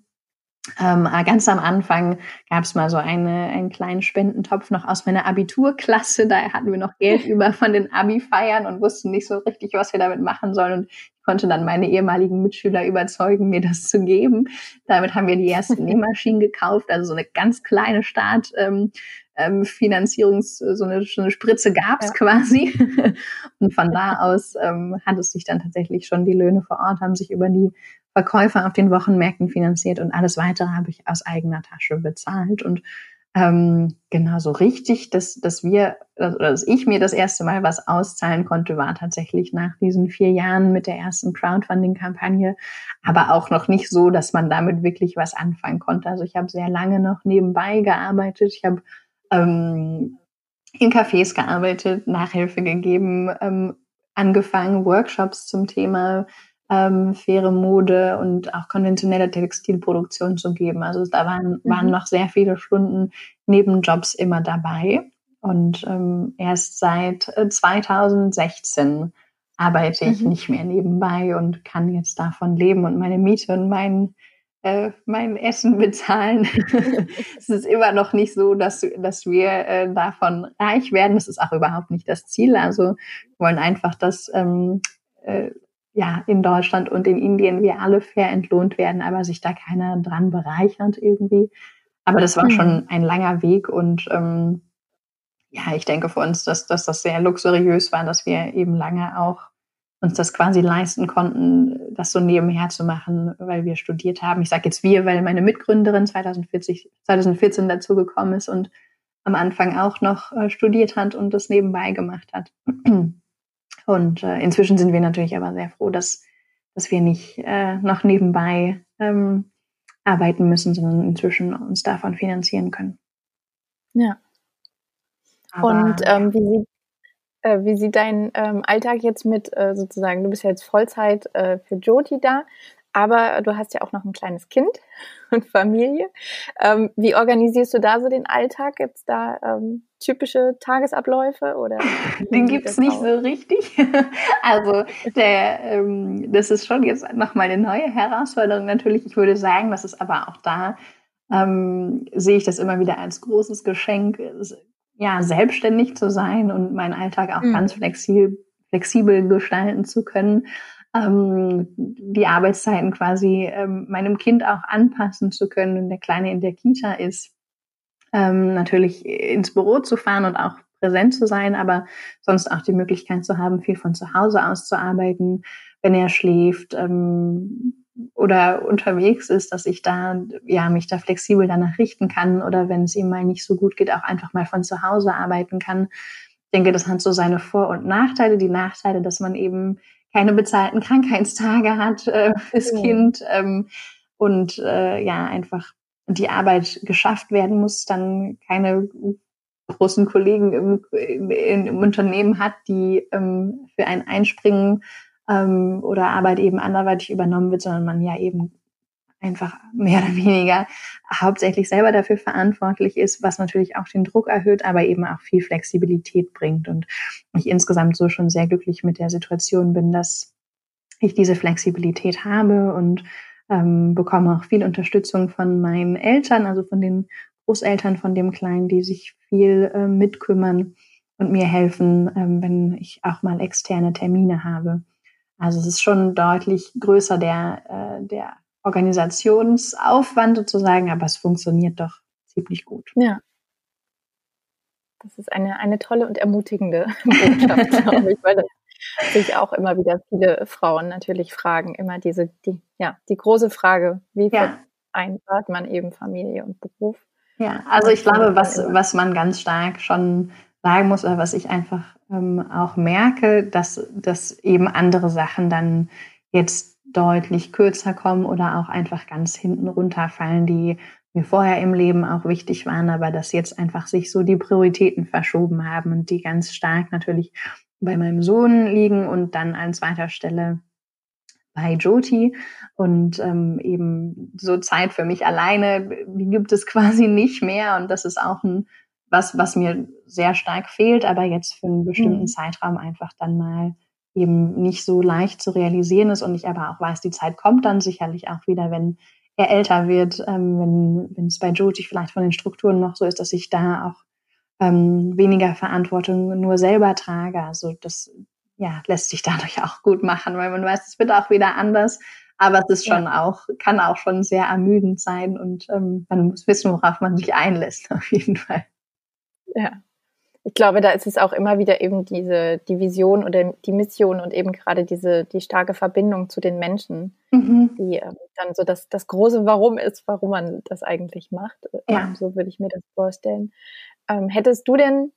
Ähm, äh, ganz am Anfang gab es mal so eine, einen kleinen Spendentopf noch aus meiner Abiturklasse. Da hatten wir noch Geld *laughs* über von den Abi-Feiern und wussten nicht so richtig, was wir damit machen sollen. Und ich konnte dann meine ehemaligen Mitschüler überzeugen, mir das zu geben. Damit haben wir die ersten *laughs* Nähmaschinen gekauft, also so eine ganz kleine Start. Ähm, ähm, Finanzierungs, so eine, so eine Spritze gab es ja. quasi. *laughs* und von da aus ähm, hat es sich dann tatsächlich schon die Löhne vor Ort, haben sich über die Verkäufer auf den Wochenmärkten finanziert und alles weitere habe ich aus eigener Tasche bezahlt. Und ähm, genau so richtig, dass, dass wir, oder dass ich mir das erste Mal was auszahlen konnte, war tatsächlich nach diesen vier Jahren mit der ersten Crowdfunding-Kampagne, aber auch noch nicht so, dass man damit wirklich was anfangen konnte. Also ich habe sehr lange noch nebenbei gearbeitet. Ich habe ähm, in Cafés gearbeitet, Nachhilfe gegeben, ähm, angefangen, Workshops zum Thema ähm, faire Mode und auch konventionelle Textilproduktion zu geben. Also da waren, mhm. waren noch sehr viele Stunden Nebenjobs immer dabei. Und ähm, erst seit 2016 äh, arbeite ich mhm. nicht mehr nebenbei und kann jetzt davon leben und meine Miete und mein, äh, mein Essen *laughs* bezahlen. *laughs* es ist immer noch nicht so, dass, dass wir äh, davon reich werden. Das ist auch überhaupt nicht das Ziel. Also wir wollen einfach, dass ähm, äh, ja, in Deutschland und in Indien wir alle fair entlohnt werden, aber sich da keiner dran bereichert irgendwie. Aber das war schon ein langer Weg und ähm, ja, ich denke für uns, dass, dass das sehr luxuriös war, dass wir eben lange auch uns das quasi leisten konnten, das so nebenher zu machen, weil wir studiert haben. Ich sage jetzt wir, weil meine Mitgründerin 2040, 2014 dazugekommen ist und am Anfang auch noch äh, studiert hat und das nebenbei gemacht hat. Und äh, inzwischen sind wir natürlich aber sehr froh, dass, dass wir nicht äh, noch nebenbei ähm, arbeiten müssen, sondern inzwischen uns davon finanzieren können. Ja. Aber, Und ähm, wie, sieht, äh, wie sieht dein ähm, Alltag jetzt mit äh, sozusagen, du bist ja jetzt Vollzeit äh, für Joti da, aber du hast ja auch noch ein kleines Kind *laughs* und Familie. Ähm, wie organisierst du da so den Alltag? Gibt es da ähm, typische Tagesabläufe oder? *laughs* Den gibt es nicht so richtig. *laughs* Also der, ähm, das ist schon jetzt nochmal eine neue Herausforderung natürlich. Ich würde sagen, das ist aber auch da, ähm, sehe ich das immer wieder als großes Geschenk, ja, selbstständig zu sein und meinen Alltag auch mhm. ganz flexibel, flexibel gestalten zu können ähm, die Arbeitszeiten quasi ähm, meinem Kind auch anpassen zu können, wenn der Kleine in der Kita ist. Ähm, natürlich ins Büro zu fahren und auch präsent zu sein, aber sonst auch die Möglichkeit zu haben, viel von zu Hause aus zu arbeiten, wenn er schläft ähm, oder unterwegs ist, dass ich da ja mich da flexibel danach richten kann oder wenn es ihm mal nicht so gut geht, auch einfach mal von zu Hause arbeiten kann. Ich denke, das hat so seine Vor- und Nachteile. Die Nachteile, dass man eben keine bezahlten Krankheitstage hat äh, fürs mhm. Kind ähm, und äh, ja, einfach die Arbeit geschafft werden muss, dann keine großen Kollegen im, im, im Unternehmen hat, die ähm, für ein einspringen ähm, oder Arbeit eben anderweitig übernommen wird, sondern man ja eben einfach mehr oder weniger hauptsächlich selber dafür verantwortlich ist, was natürlich auch den Druck erhöht, aber eben auch viel Flexibilität bringt. Und ich insgesamt so schon sehr glücklich mit der Situation bin, dass ich diese Flexibilität habe und ähm, bekomme auch viel Unterstützung von meinen Eltern, also von den Großeltern von dem Kleinen, die sich viel äh, mitkümmern und mir helfen, ähm, wenn ich auch mal externe Termine habe. Also es ist schon deutlich größer der, äh, der Organisationsaufwand sozusagen, aber es funktioniert doch ziemlich gut. Ja. Das ist eine, eine tolle und ermutigende *laughs* Botschaft, glaube ich, weil das sich auch immer wieder viele Frauen natürlich fragen, immer diese, die, ja, die große Frage, wie ja. vereinbart man eben Familie und Beruf? Ja, also ich glaube, was, was man ganz stark schon sagen muss, oder was ich einfach ähm, auch merke, dass, dass eben andere Sachen dann jetzt deutlich kürzer kommen oder auch einfach ganz hinten runterfallen, die mir vorher im Leben auch wichtig waren, aber dass jetzt einfach sich so die Prioritäten verschoben haben und die ganz stark natürlich bei meinem Sohn liegen und dann an zweiter Stelle bei Joti und ähm, eben so Zeit für mich alleine, die gibt es *laughs* quasi nicht mehr und das ist auch ein was, was mir sehr stark fehlt, aber jetzt für einen bestimmten mhm. Zeitraum einfach dann mal eben nicht so leicht zu realisieren ist und ich aber auch weiß, die Zeit kommt dann sicherlich auch wieder, wenn er älter wird, ähm, wenn wenn es bei Joti vielleicht von den Strukturen noch so ist, dass ich da auch ähm, weniger Verantwortung nur selber trage. Also das ja, lässt sich dadurch *laughs* auch gut machen, weil man weiß, es wird auch wieder anders. Aber es ist schon ja. auch, kann auch schon sehr ermüdend sein und ähm, man muss wissen, worauf man sich einlässt, *laughs* auf jeden Fall. Ja. Ich glaube, da ist es auch immer wieder eben diese die Vision oder die Mission und eben gerade diese die starke Verbindung zu den Menschen, mhm. die ähm, dann so das, das große Warum ist, warum man das eigentlich macht. Ja. Ähm, so würde ich mir das vorstellen. Ähm, hättest du denn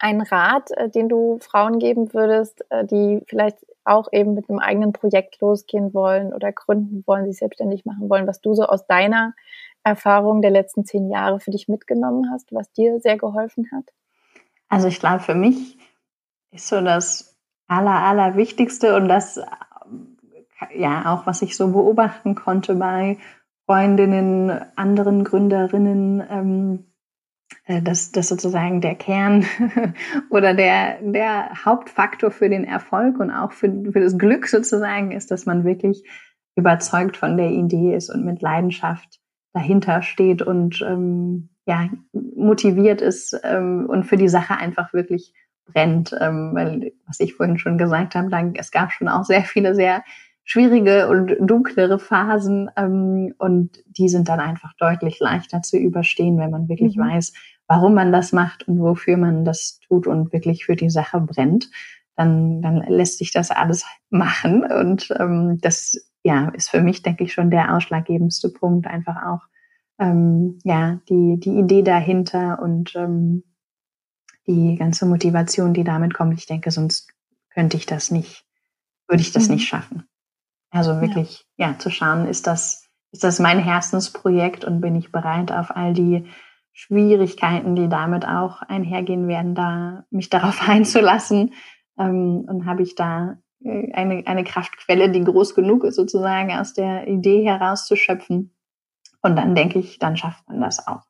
einen Rat, äh, den du Frauen geben würdest, äh, die vielleicht auch eben mit einem eigenen Projekt losgehen wollen oder gründen wollen, sich selbstständig machen wollen, was du so aus deiner Erfahrung der letzten zehn Jahre für dich mitgenommen hast, was dir sehr geholfen hat? Also ich glaube, für mich ist so das Aller, Allerwichtigste und das, ja, auch was ich so beobachten konnte bei Freundinnen, anderen Gründerinnen, ähm, äh, dass das sozusagen der Kern *laughs* oder der, der Hauptfaktor für den Erfolg und auch für, für das Glück sozusagen ist, dass man wirklich überzeugt von der Idee ist und mit Leidenschaft dahinter steht und ähm, ja, motiviert ist ähm, und für die Sache einfach wirklich brennt. Ähm, weil, was ich vorhin schon gesagt habe, dann, es gab schon auch sehr viele sehr schwierige und dunklere Phasen ähm, und die sind dann einfach deutlich leichter zu überstehen, wenn man wirklich mhm. weiß, warum man das macht und wofür man das tut und wirklich für die Sache brennt. Dann, dann lässt sich das alles machen und ähm, das ja ist für mich denke ich schon der ausschlaggebendste Punkt einfach auch ähm, ja die die Idee dahinter und ähm, die ganze Motivation, die damit kommt. Ich denke, sonst könnte ich das nicht, würde ich das mhm. nicht schaffen. Also wirklich, ja. ja, zu schauen, ist das, ist das mein Herzensprojekt und bin ich bereit, auf all die Schwierigkeiten, die damit auch einhergehen werden, da mich *laughs* darauf einzulassen. Ähm, und habe ich da äh, eine, eine Kraftquelle, die groß genug ist, sozusagen aus der Idee herauszuschöpfen. Und dann denke ich, dann schafft man das auch.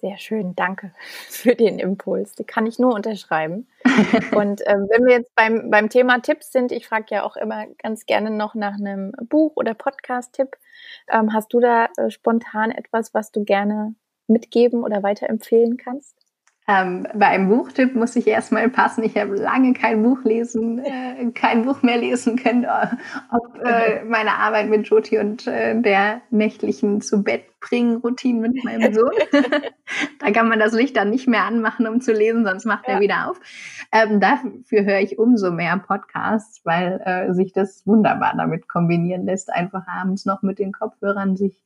Sehr schön, danke *laughs* für den Impuls. Die kann ich nur unterschreiben. *laughs* Und ähm, wenn wir jetzt beim, beim Thema Tipps sind, ich frage ja auch immer ganz gerne noch nach einem Buch- oder Podcast-Tipp. Ähm, hast du da äh, spontan etwas, was du gerne mitgeben oder weiterempfehlen kannst? Ähm, bei einem Buchtipp muss ich erstmal passen. Ich habe lange kein Buch lesen, äh, kein Buch mehr lesen können, äh, ob äh, meine Arbeit mit Joti und äh, der nächtlichen zu Bett bringen Routine mit meinem *laughs* Sohn. da kann man das Licht dann nicht mehr anmachen, um zu lesen, sonst macht ja. er wieder auf. Ähm, dafür höre ich umso mehr Podcasts, weil äh, sich das wunderbar damit kombinieren lässt, einfach abends noch mit den Kopfhörern sich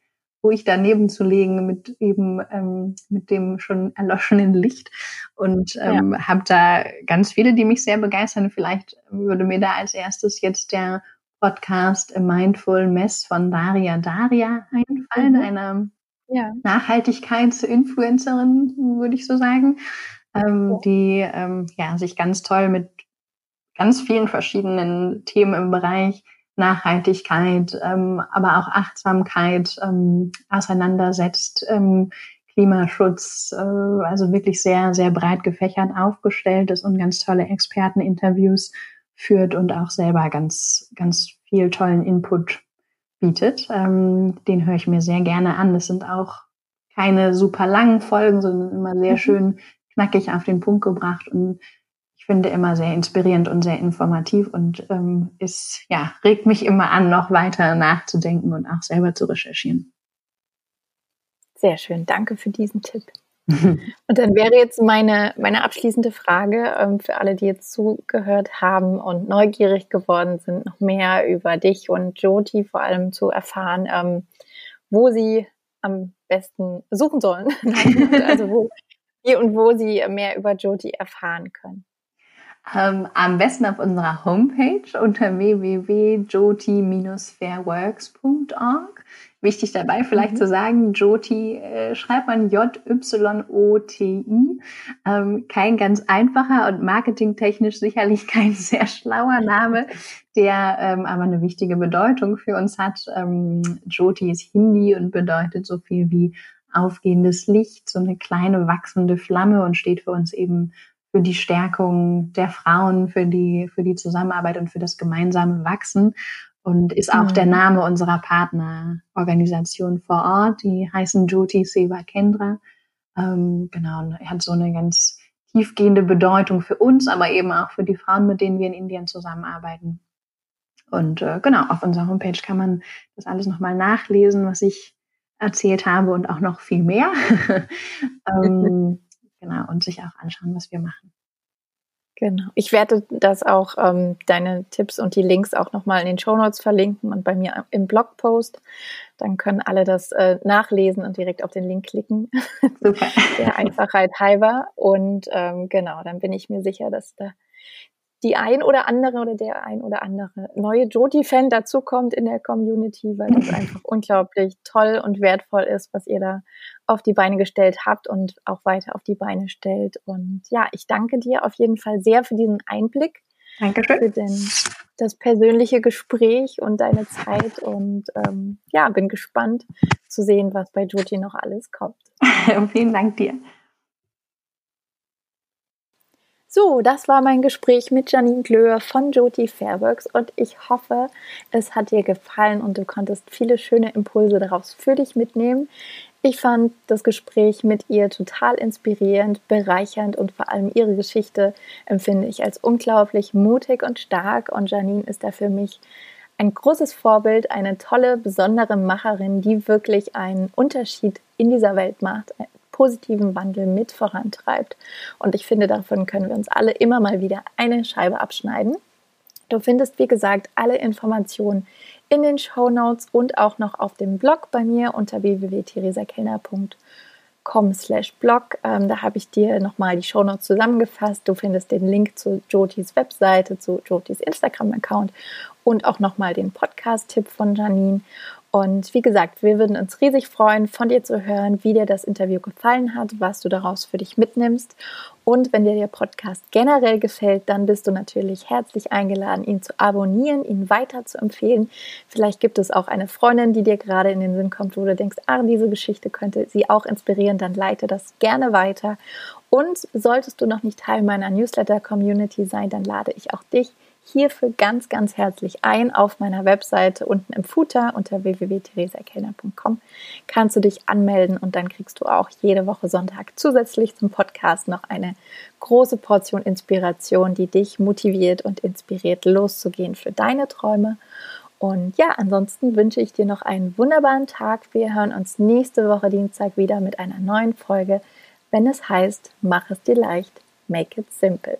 ruhig daneben zu legen mit eben ähm, mit dem schon erloschenen Licht und ähm, ja. habe da ganz viele, die mich sehr begeistern. Vielleicht würde mir da als erstes jetzt der Podcast Mindful Mess von Daria Daria einfallen, mhm. einer ja. Nachhaltigkeitsinfluencerin, würde ich so sagen, ähm, die ähm, ja sich ganz toll mit ganz vielen verschiedenen Themen im Bereich Nachhaltigkeit, ähm, aber auch Achtsamkeit ähm, auseinandersetzt, ähm, Klimaschutz, äh, also wirklich sehr, sehr breit gefächert aufgestellt ist und ganz tolle Experteninterviews führt und auch selber ganz, ganz viel tollen Input bietet. Ähm, den höre ich mir sehr gerne an. Das sind auch keine super langen Folgen, sondern immer sehr mhm. schön knackig auf den Punkt gebracht und ich finde immer sehr inspirierend und sehr informativ und ähm, ist, ja, regt mich immer an, noch weiter nachzudenken und auch selber zu recherchieren. Sehr schön, danke für diesen Tipp. *laughs* und dann wäre jetzt meine, meine abschließende Frage ähm, für alle, die jetzt zugehört haben und neugierig geworden sind, noch mehr über dich und Joti vor allem zu erfahren, ähm, wo sie am besten suchen sollen. *laughs* also wo, wie und wo sie mehr über Joti erfahren können. Ähm, am besten auf unserer Homepage unter www.joti-fairworks.org. Wichtig dabei vielleicht mhm. zu sagen, Joti äh, schreibt man J-Y-O-T-I. Ähm, kein ganz einfacher und marketingtechnisch sicherlich *laughs* kein sehr schlauer Name, der ähm, aber eine wichtige Bedeutung für uns hat. Ähm, Jyoti ist Hindi und bedeutet so viel wie aufgehendes Licht, so eine kleine wachsende Flamme und steht für uns eben für die Stärkung der Frauen, für die, für die Zusammenarbeit und für das gemeinsame Wachsen und ist auch mhm. der Name unserer Partnerorganisation vor Ort. Die heißen Jyoti Seva Kendra. Ähm, genau, er hat so eine ganz tiefgehende Bedeutung für uns, aber eben auch für die Frauen, mit denen wir in Indien zusammenarbeiten. Und äh, genau, auf unserer Homepage kann man das alles nochmal nachlesen, was ich erzählt habe und auch noch viel mehr. *laughs* ähm, Genau, und sich auch anschauen, was wir machen. Genau. Ich werde das auch, ähm, deine Tipps und die Links auch nochmal in den Show Notes verlinken und bei mir im Blogpost. Dann können alle das äh, nachlesen und direkt auf den Link klicken. Super. *laughs* Der Einfachheit halber. Und ähm, genau, dann bin ich mir sicher, dass da die ein oder andere oder der ein oder andere neue Joti-Fan dazukommt in der Community, weil das *laughs* einfach unglaublich toll und wertvoll ist, was ihr da auf die Beine gestellt habt und auch weiter auf die Beine stellt. Und ja, ich danke dir auf jeden Fall sehr für diesen Einblick. Dankeschön. Für den, das persönliche Gespräch und deine Zeit. Und ähm, ja, bin gespannt zu sehen, was bei Joti noch alles kommt. *laughs* Vielen Dank dir. So, das war mein Gespräch mit Janine Glöhr von Jyoti Fairworks und ich hoffe, es hat dir gefallen und du konntest viele schöne Impulse daraus für dich mitnehmen. Ich fand das Gespräch mit ihr total inspirierend, bereichernd und vor allem ihre Geschichte empfinde ich als unglaublich mutig und stark und Janine ist da für mich ein großes Vorbild, eine tolle, besondere Macherin, die wirklich einen Unterschied in dieser Welt macht, positiven Wandel mit vorantreibt. Und ich finde, davon können wir uns alle immer mal wieder eine Scheibe abschneiden. Du findest, wie gesagt, alle Informationen in den Show Notes und auch noch auf dem Blog bei mir unter www.theresakellner.com slash blog. Ähm, da habe ich dir nochmal die Show Notes zusammengefasst. Du findest den Link zu Jotis Webseite, zu Jotis Instagram-Account und auch nochmal den Podcast-Tipp von Janine. Und wie gesagt, wir würden uns riesig freuen, von dir zu hören, wie dir das Interview gefallen hat, was du daraus für dich mitnimmst. Und wenn dir der Podcast generell gefällt, dann bist du natürlich herzlich eingeladen, ihn zu abonnieren, ihn weiter zu empfehlen. Vielleicht gibt es auch eine Freundin, die dir gerade in den Sinn kommt, wo du denkst, ah, diese Geschichte könnte sie auch inspirieren, dann leite das gerne weiter. Und solltest du noch nicht Teil meiner Newsletter-Community sein, dann lade ich auch dich hierfür ganz, ganz herzlich ein. Auf meiner Webseite unten im Footer unter www.theresakellner.com kannst du dich anmelden und dann kriegst du auch jede Woche Sonntag zusätzlich zum Podcast noch eine große Portion Inspiration, die dich motiviert und inspiriert, loszugehen für deine Träume. Und ja, ansonsten wünsche ich dir noch einen wunderbaren Tag. Wir hören uns nächste Woche Dienstag wieder mit einer neuen Folge, wenn es heißt, mach es dir leicht, make it simple.